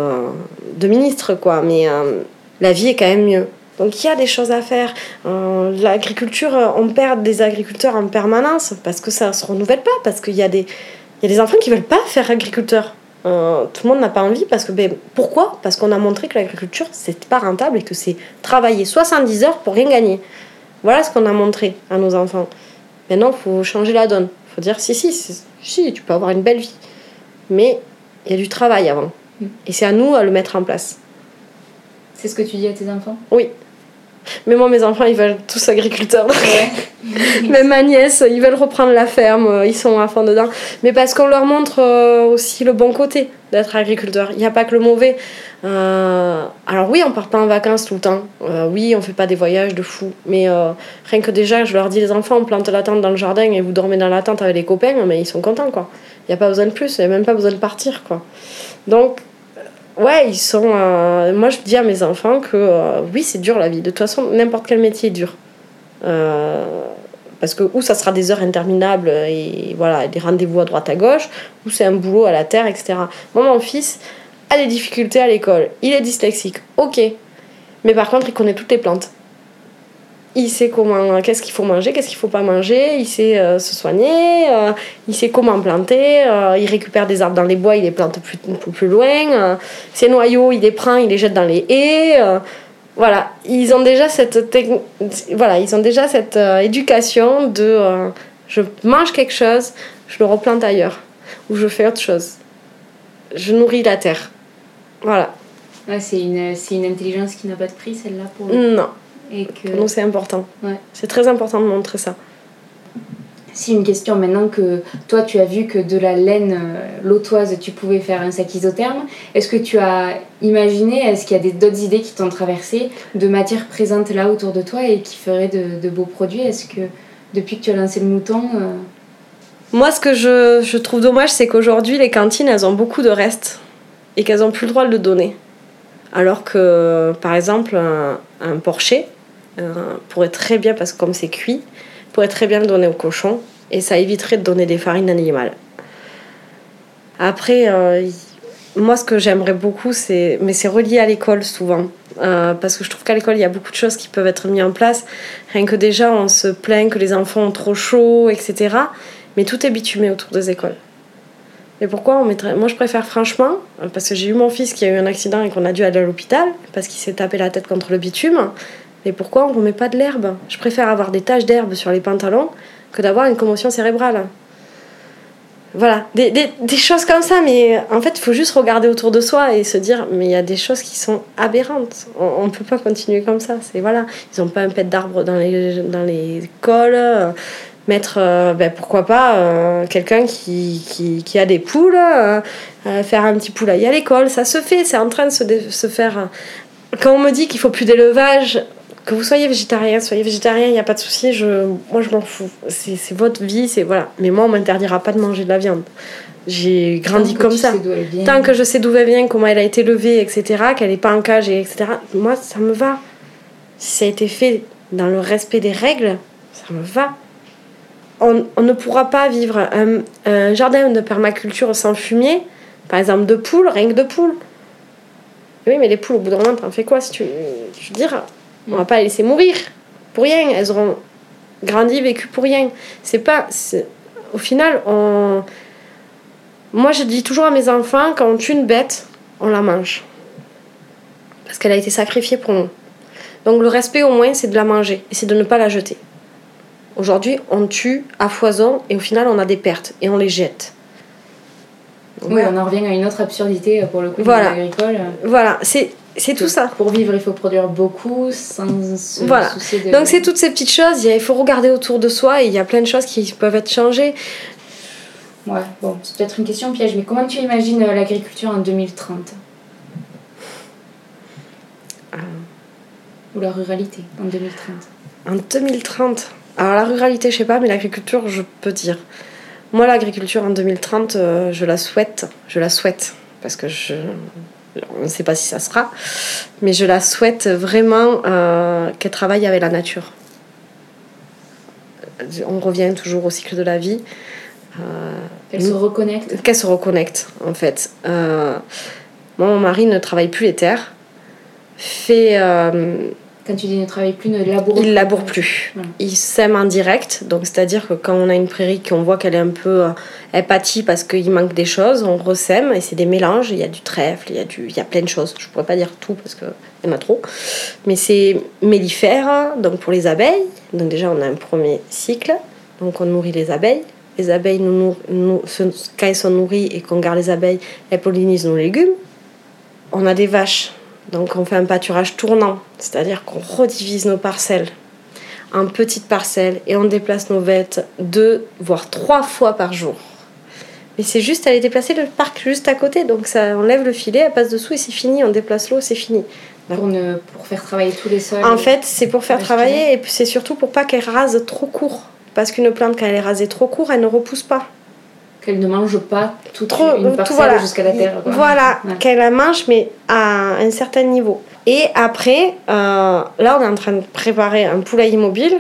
de ministre, quoi. Mais euh, la vie est quand même mieux. Donc il y a des choses à faire. Euh, L'agriculture, euh, on perd des agriculteurs en permanence parce que ça ne se renouvelle pas, parce qu'il y, y a des enfants qui veulent pas faire agriculteur. Euh, tout le monde n'a pas envie parce que ben, pourquoi? Parce qu'on a montré que l'agriculture c'est pas rentable et que c'est travailler 70 heures pour rien gagner. Voilà ce qu'on a montré à nos enfants. Maintenant, il faut changer la donne. Il faut dire si, si, si, si, tu peux avoir une belle vie. Mais il y a du travail avant. Mm. Et c'est à nous à le mettre en place. c'est ce que tu dis à tes enfants? Oui. Mais moi, mes enfants, ils veulent tous agriculteurs. Ouais. Même ma nièce, ils veulent reprendre la ferme, euh, ils sont à fond dedans. Mais parce qu'on leur montre euh, aussi le bon côté d'être agriculteur. Il n'y a pas que le mauvais. Euh, alors oui, on part pas en vacances tout le temps. Euh, oui, on fait pas des voyages de fou. Mais euh, rien que déjà, je leur dis les enfants, on plante la tente dans le jardin et vous dormez dans la tente avec les copains, mais ils sont contents quoi. Il n'y a pas besoin de plus, il n'y a même pas besoin de partir quoi. Donc ouais, ils sont. euh, moi, je dis à mes enfants que euh, oui, c'est dur la vie. De toute façon, n'importe quel métier est dur. Euh, parce que ou ça sera des heures interminables et voilà, des rendez-vous à droite à gauche, ou c'est un boulot à la terre, etc. Moi, mon fils a des difficultés à l'école. Il est dyslexique, ok. Mais par contre, il connaît toutes les plantes. Il sait comment, qu'est-ce qu'il faut manger, qu'est-ce qu'il faut pas manger, il sait euh, se soigner, euh, il sait comment planter, euh, il récupère des arbres dans les bois, il les plante plus, plus, loin, ses noyaux, il les prend, il les jette dans les haies. voilà, ils ont déjà cette, techn- voilà, ils ont déjà cette éducation de je mange quelque chose, je le replante ailleurs. ou je fais autre chose. Je nourris la terre. Voilà. Ouais, c'est une, c'est une intelligence qui n'a pas de prix, celle-là, pour Non, Et que... pour nous c'est important. Ouais. C'est très important de montrer ça. Si une question maintenant que toi tu as vu que de la laine euh, lotoise tu pouvais faire un sac isotherme, est-ce que tu as imaginé, est-ce qu'il y a des- d'autres idées qui t'ont traversé de matières présentes là autour de toi et qui feraient de, de beaux produits? Est-ce que depuis que tu as lancé le mouton, euh, Moi, ce que je, je trouve dommage, c'est qu'aujourd'hui, les cantines, elles ont beaucoup de restes et qu'elles n'ont plus le droit de le donner. Alors que, par exemple, un, un porcher pourrait très bien, parce que comme c'est cuit, pourrait très bien le donner au cochon et ça éviterait de donner des farines animales. Après, euh, moi, ce que j'aimerais beaucoup, c'est. Mais c'est relié à l'école souvent. Euh, parce que je trouve qu'à l'école, il y a beaucoup de choses qui peuvent être mises en place. Rien que déjà, on se plaint que les enfants ont trop chaud, etc. Mais tout est bitumé autour des écoles. Et pourquoi on mettrait... Moi, je préfère franchement, euh, parce que j'ai eu mon fils qui a eu un accident et qu'on a dû aller à l'hôpital, parce qu'il s'est tapé la tête contre le bitume. Mais pourquoi on ne remet pas de l'herbe? Je préfère avoir des taches d'herbe sur les pantalons que d'avoir une commotion cérébrale. Voilà, des, des, des choses comme ça, mais en fait, il faut juste regarder autour de soi et se dire, mais il y a des choses qui sont aberrantes. On ne peut pas continuer comme ça. C'est voilà, ils n'ont pas un pet d'arbre dans les, dans les euh, mettre, euh, ben, pourquoi pas, euh, quelqu'un qui, qui, qui a des poules, euh, euh, faire un petit poulailler à l'école. Ça se fait, c'est en train de se, se faire. Quand on me dit qu'il faut plus d'élevage, que vous soyez végétarien, soyez végétarien, il n'y a pas de souci, je, moi je m'en fous. C'est c'est votre vie, c'est voilà. Mais moi, on m'interdira pas de manger de la viande. J'ai grandi tant comme ça. Tant que je sais d'où elle vient, comment elle a été levée, etc., qu'elle n'est pas en cage, et etc., moi, ça me va. Si ça a été fait dans le respect des règles, ça me va. On, on ne pourra pas vivre un, un jardin de permaculture sans fumier, par exemple de poules, rien que de poules. Oui, mais les poules, au bout d'un moment, t'en fais quoi si tu, Je veux dire, on va pas les laisser mourir pour rien. Elles auront grandi, vécu pour rien. C'est pas. Au final, on. Moi, je dis toujours à mes enfants, quand on tue une bête, on la mange. Parce qu'elle a été sacrifiée pour nous. Donc le respect, au moins, c'est de la manger et c'est de ne pas la jeter. Aujourd'hui, on tue à foison et au final, on a des pertes et on les jette. Oui, voilà. on en revient à une autre absurdité euh, pour le coup Voilà. agricole. Voilà, c'est c'est tout ça. Pour vivre, il faut produire beaucoup sans se Voilà. soucier de. Donc c'est toutes ces petites choses, il faut regarder autour de soi et il y a plein de choses qui peuvent être changées. Ouais, bon, c'est peut-être une question piège, mais comment tu imagines euh, l'agriculture en 2030 Ah. Ou la ruralité en 2030 En 2030, alors la ruralité, je sais pas, mais l'agriculture, je peux dire. Moi, l'agriculture en 2030, euh, je la souhaite. Je la souhaite. Parce que je. On ne sait pas si ça sera. Mais je la souhaite vraiment euh, qu'elle travaille avec la nature. On revient toujours au cycle de la vie. Euh, Qu'elle se reconnecte qu'elle se reconnecte en fait. Euh, moi, mon mari ne travaille plus les terres, fait, Quand tu dis ne travaille plus, ne laboure il laboure plus. Voilà. Il sème en direct, donc c'est-à-dire que quand on a une prairie qu'on voit qu'elle est un peu euh, elle pâtit parce qu'il manque des choses, on ressème et c'est des mélanges. Il y a du trèfle, il y a du, il y a plein de choses. Je pourrais pas dire tout parce qu'il y en a trop, mais c'est mellifère, donc pour les abeilles. Donc déjà on a un premier cycle, donc on nourrit les abeilles. Les abeilles, nous, quand elles sont nourries et qu'on garde les abeilles, elles pollinisent nos légumes. On a des vaches, donc on fait un pâturage tournant, c'est-à-dire qu'on redivise nos parcelles en petites parcelles et on déplace nos bêtes deux, voire trois fois par jour. Mais c'est juste aller déplacer le parc juste à côté, donc ça enlève le filet, elle passe dessous et c'est fini, on déplace l'eau, c'est fini. pour, ne, pour faire travailler tous les sols. En fait, c'est pour faire travailler et c'est surtout pour pas qu'elle rase trop court. Parce qu'une plante, quand elle est rasée trop court, elle ne repousse pas. Qu'elle ne mange pas toute Trop, une tout, parcelle voilà. jusqu'à la terre. quoi. Voilà, Ouais. qu'elle la mange, mais à un certain niveau. Et après, euh, là, on est en train de préparer un poulailler mobile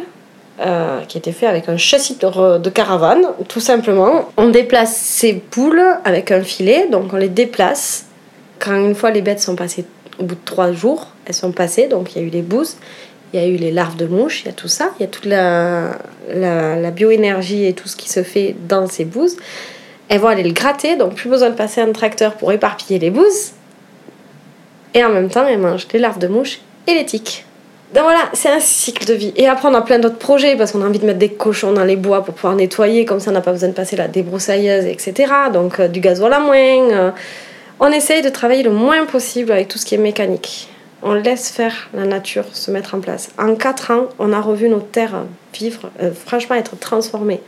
euh, qui a été fait avec un châssis de, caravane, tout simplement. On déplace ces poules avec un filet, donc on les déplace. Quand une fois les bêtes sont passées, au bout de trois jours, elles sont passées, donc il y a eu les bouses, il y a eu les larves de mouches, il y a tout ça, il y a toute la, la, la bioénergie et tout ce qui se fait dans ces bouses. Elles vont aller le gratter, donc plus besoin de passer un tracteur pour éparpiller les bouses. Et en même temps, elles mangent les larves de mouches et les tiques. Donc voilà, c'est un cycle de vie. Et après, on a plein d'autres projets parce qu'on a envie de mettre des cochons dans les bois pour pouvoir nettoyer, comme ça on n'a pas besoin de passer la débroussailleuse, etc. Donc euh, du gasoil à moins. on essaye de travailler le moins possible avec tout ce qui est mécanique. On laisse faire la nature se mettre en place. En 4 ans, on a revu nos terres vivre, euh, franchement être transformées.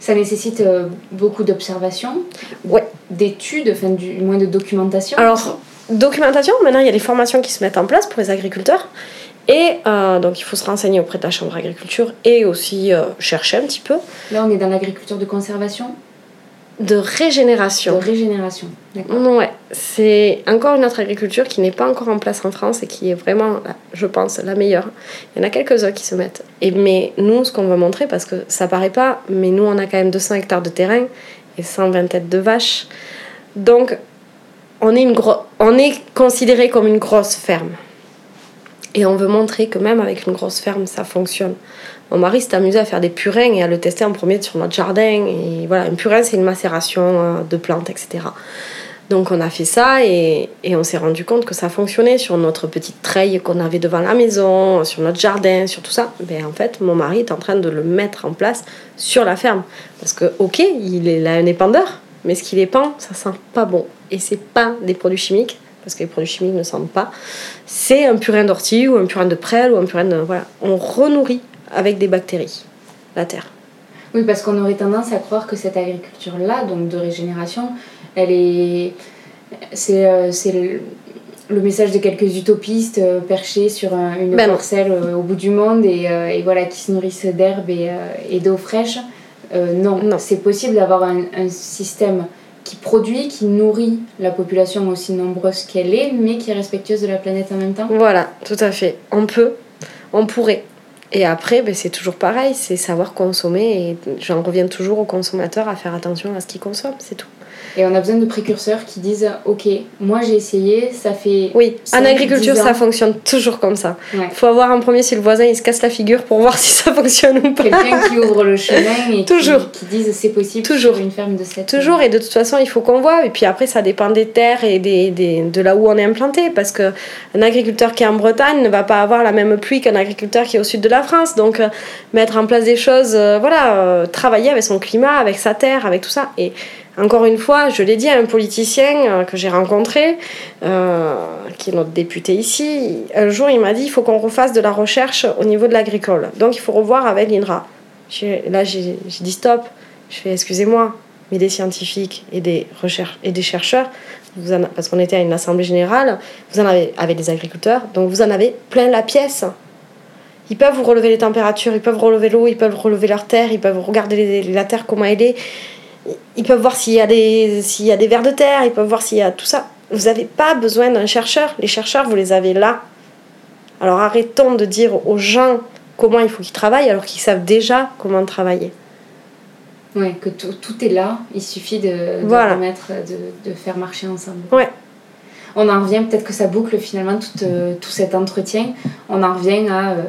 Ça nécessite euh, beaucoup d'observations, Ouais. d'études, enfin du moins de documentation. Alors, documentation, maintenant il y a des formations qui se mettent en place pour les agriculteurs. Et euh, donc il faut se renseigner auprès de la Chambre d'agriculture et aussi euh, chercher un petit peu Là, on est dans l'agriculture de conservation, de de régénération. régénération. D'accord. Ouais, c'est encore une autre agriculture qui n'est pas encore en place en France et qui est vraiment, je pense, la meilleure. Il y en a quelques-uns qui se mettent. Et, mais nous, ce qu'on veut montrer, parce que ça paraît pas, mais nous, on a quand même 200 hectares de terrain et 120 têtes de vaches. Donc, on est, une gro- on est considéré comme une grosse ferme. Et on veut montrer que même avec une grosse ferme, ça fonctionne. Mon mari s'est amusé à faire des purins et à le tester en premier sur notre jardin. Et voilà, un purin, c'est une macération euh, de plantes, etc. Donc on a fait ça et, on s'est rendu compte que ça fonctionnait sur notre petite treille qu'on avait devant la maison, sur notre jardin, sur tout ça. Ben, en fait, mon mari est en train de le mettre en place sur la ferme. Parce que, ok, il est là un épandeur, mais ce qu'il épand, ça sent pas bon. Et c'est pas des produits chimiques, parce que les produits chimiques ne sentent pas. C'est un purin d'ortie ou un purin de prêle ou un purin de... Voilà. On renourrit avec des bactéries la terre. Oui, parce qu'on aurait tendance à croire que cette agriculture-là, donc de régénération, elle est. C'est euh, le, le message de quelques utopistes euh, perchés sur un- une Ben parcelle euh, au bout du monde et, euh, et voilà, qui se nourrissent d'herbe et, euh, et d'eau fraîche. Non, Non. c'est possible d'avoir un, un système qui produit, qui nourrit la population aussi nombreuse qu'elle est, mais qui est respectueuse de la planète en même temps. Voilà, tout à fait. On peut, on pourrait. Et après, ben, c'est toujours pareil, c'est savoir consommer. Et j'en reviens toujours au consommateur à faire attention à ce qu'il consomme, c'est tout. Et on a besoin de précurseurs qui disent Ok, moi j'ai essayé, ça fait. Oui, en agriculture, ça fonctionne toujours comme ça. Ouais. Il faut avoir en premier si le voisin il se casse la figure pour voir si ça fonctionne ou pas. quelqu'un qui ouvre le chemin et Toujours. qui, qui dise c'est possible Toujours. sur une ferme de cette Toujours, et de toute façon, il faut qu'on voit. Et puis après, ça dépend des terres et des, des- de là où on est implanté. Parce qu'un agriculteur qui est en Bretagne ne va pas avoir la même pluie qu'un agriculteur qui est au sud de la France. Donc, euh, mettre en place des choses, euh, voilà, euh, travailler avec son climat, avec sa terre, avec tout ça. Et encore une fois, je l'ai dit à un politicien euh, que j'ai rencontré, euh, qui est notre député ici, un jour il m'a dit il faut qu'on refasse de la recherche au niveau de l'agricole. Donc il faut revoir avec l'INRA. Là j'ai dit stop, je fais excusez-moi, mais des scientifiques et des, et des chercheurs, parce qu'on était à une assemblée générale, vous en avez avec des agriculteurs, donc vous en avez plein la pièce. Ils peuvent vous relever les températures, ils peuvent relever l'eau, ils peuvent relever leur terre, ils peuvent regarder la terre comment elle est. Ils peuvent voir s'il y, a des- s'il y a des vers de terre, ils peuvent voir s'il y a tout ça. Vous n'avez pas besoin d'un chercheur. Les chercheurs, vous les avez là. Alors arrêtons de dire aux gens comment il faut qu'ils travaillent alors qu'ils savent déjà comment travailler. Ouais, que tout, tout est là, il suffit de, de Voilà. remettre, de, de faire marcher ensemble. Ouais. On en revient, peut-être que ça boucle finalement tout, euh, tout cet entretien. On en revient à, euh,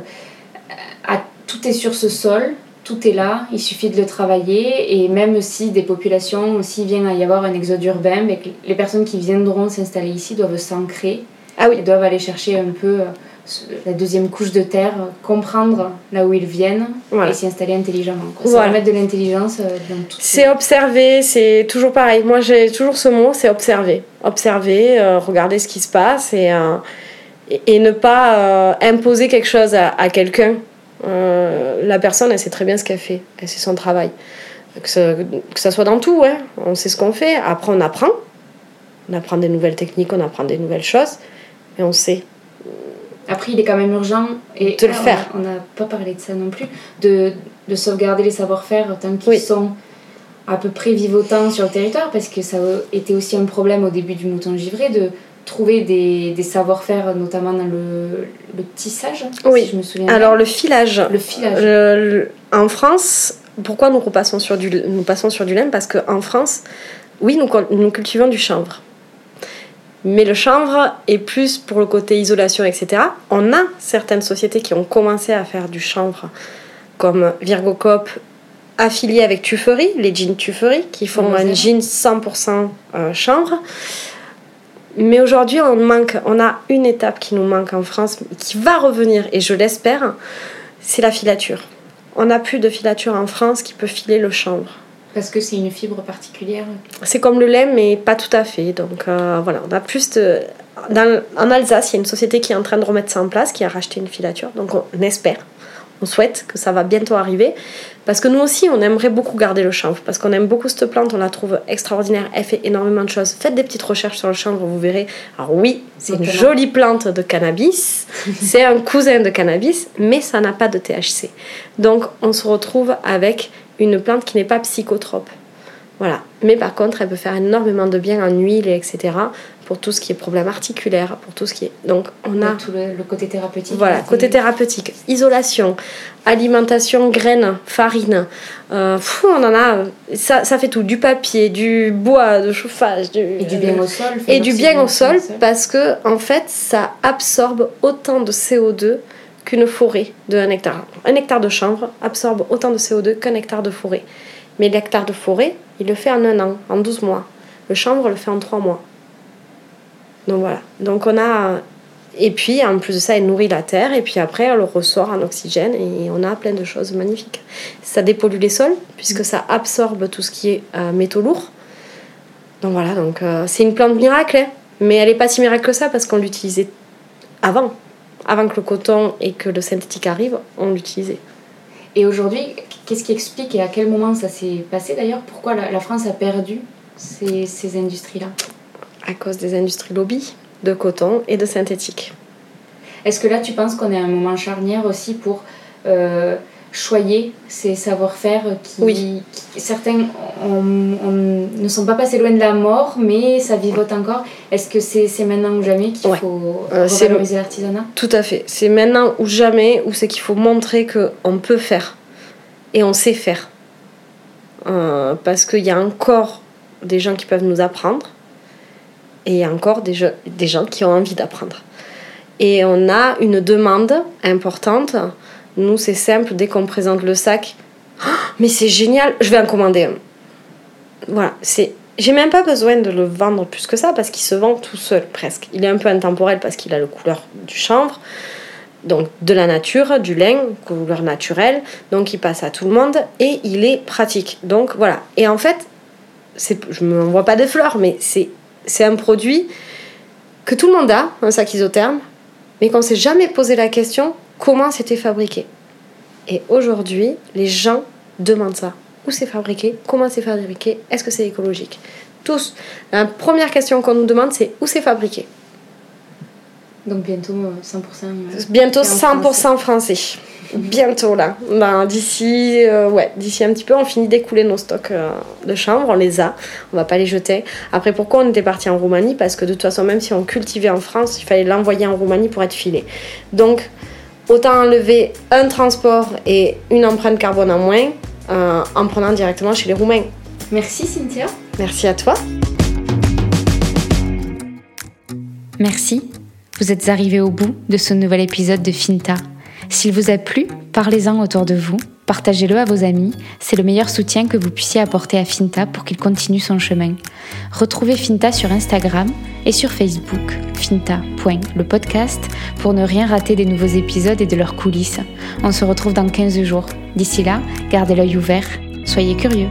à tout est sur ce sol, tout est là, il suffit de le travailler. Et même si des populations, s'il vient à y avoir un exode urbain, ben, que les personnes qui viendront s'installer ici doivent s'ancrer Ah oui, doivent aller chercher un peu euh, la deuxième couche de terre, euh, comprendre là où ils viennent Voilà. et s'y installer intelligemment. quoi. Ça va mettre de l'intelligence euh, dans tout. c'est observer, c'est toujours pareil. Moi j'ai toujours ce mot, c'est observer. Observer, euh, regarder ce qui se passe et, euh, et, et ne pas euh, imposer quelque chose à, à quelqu'un. Euh, la personne, elle sait très bien ce qu'elle fait, elle sait son travail. Que ça, que ça soit dans tout, hein. on sait ce qu'on fait. Après, on apprend. On apprend des nouvelles techniques, on apprend des nouvelles choses. Et on sait. Après, il est quand même urgent et De le ah, faire. On n'a pas parlé de ça non plus, de, de sauvegarder les savoir-faire tant qu'ils Oui. sont à peu près vivotants sur le territoire, parce que ça a été aussi un problème au début du mouton givré de trouver des, des savoir-faire, notamment dans le, le tissage, Oui. si je me souviens. Alors, le filage. le filage. Le- le- en France, pourquoi nous repassons sur du, nous passons sur du lin? Parce qu'en France, oui, nous, cul- nous cultivons du chanvre. Mais le chanvre est plus pour le côté isolation, etc. On a certaines sociétés qui ont commencé à faire du chanvre, comme Virgocop, affilié avec Tuffery, les jeans Tuffery, qui font un jean 100% euh, chanvre. Mais aujourd'hui, on manque, on a une étape qui nous manque en France, qui va revenir, et je l'espère, c'est la filature. On n'a plus de filature en France qui peut filer le chanvre. Parce que c'est une fibre particulière. C'est comme le lait, mais pas tout à fait. Donc euh, voilà, on a plus de. Dans, en Alsace, il y a une société qui est en train de remettre ça en place, qui a racheté une filature. Donc on espère, on souhaite que ça va bientôt arriver. Parce que nous aussi, on aimerait beaucoup garder le chanvre. Parce qu'on aime beaucoup cette plante, on la trouve extraordinaire. Elle fait énormément de choses. Faites des petites recherches sur le chanvre, vous verrez. Alors oui, c'est une jolie plante de cannabis. c'est un cousin de cannabis, mais ça n'a pas de THC. Donc on se retrouve avec une plante qui n'est pas psychotrope. Voilà. Mais par contre, elle peut faire énormément de bien en huile, etc. Pour tout ce qui est problème articulaire, pour tout ce qui est. Donc, on a. Tout le, côté thérapeutique. Voilà, côté thérapeutique. Isolation, alimentation, graines, farine. Euh, on en a. Ça, ça fait tout. Du papier, du bois, de chauffage. Du, et du bien au sol. Et du bien au sol, parce que, en fait, ça absorbe autant de CO2 qu'une forêt de 1 hectare. Un hectare de chanvre absorbe autant de CO2 qu'un hectare de forêt. Mais l'hectare de forêt, il le fait en un an, en 12 mois. Le chanvre le fait en 3 mois. Donc voilà. Donc on a. Et puis en plus de ça, elle nourrit la terre et puis après elle le ressort en oxygène et on a plein de choses magnifiques. Ça dépollue les sols puisque ça absorbe tout ce qui est euh, métaux lourds. Donc voilà, donc euh, c'est une plante miracle, hein. mais elle n'est pas si miracle que ça parce qu'on l'utilisait avant. Avant que le coton et que le synthétique arrivent, on l'utilisait. Et aujourd'hui, qu'est-ce qui explique et à quel moment ça s'est passé d'ailleurs? Pourquoi la, France a perdu ces, ces industries-là? À cause des industries lobby de coton et de synthétique. Est-ce que là, tu penses qu'on est à un moment charnière aussi pour euh, choyer ces savoir-faire qui, oui. certains ne sont pas passés loin de la mort, mais ça vivote encore. Est-ce que c'est maintenant ou jamais qu'il faut euh, revaloriser l'artisanat? Tout à fait. C'est maintenant ou jamais où c'est qu'il faut montrer qu'on peut faire et on sait faire. Euh, parce qu'il y a encore des gens qui peuvent nous apprendre et il y a encore des, des gens qui ont envie d'apprendre. Et on a une demande importante nous, c'est simple, dès qu'on présente le sac, mais c'est génial, je vais en commander un. Voilà, c'est. J'ai même pas besoin de le vendre plus que ça parce qu'il se vend tout seul presque. Il est un peu intemporel parce qu'il a la couleur du chanvre, donc de la nature, du lin, couleur naturelle, donc il passe à tout le monde et il est pratique. Donc voilà. Et en fait, je ne vois pas des fleurs, mais c'est, c'est un produit que tout le monde a, un sac isotherme, mais qu'on s'est jamais posé la question comment c'était fabriqué. Et aujourd'hui, les gens demandent ça. Où c'est fabriqué Comment c'est fabriqué Est-ce que c'est écologique? Tous. La première question qu'on nous demande, c'est où c'est fabriqué? Donc bientôt 100%. Euh, euh, bientôt 100% français. Bientôt là. Ben, d'ici euh, ouais, d'ici un petit peu, on finit d'écouler nos stocks de chanvre, on les a, on va pas les jeter. Après, pourquoi on était parti en Roumanie? Parce que de toute façon, même si on cultivait en France, il fallait l'envoyer en Roumanie pour être filé. Donc, autant enlever un transport et une empreinte carbone en moins euh, en prenant directement chez les Roumains. Merci Cynthia. Merci à toi. Merci. Vous êtes arrivé au bout de ce nouvel épisode de Finta. S'il vous a plu, parlez-en autour de vous, partagez-le à vos amis, c'est le meilleur soutien que vous puissiez apporter à Finta pour qu'il continue son chemin. Retrouvez Finta sur Instagram et sur Facebook, finta.lepodcast, pour ne rien rater des nouveaux épisodes et de leurs coulisses. On se retrouve dans 15 jours. D'ici là, gardez l'œil ouvert, soyez curieux.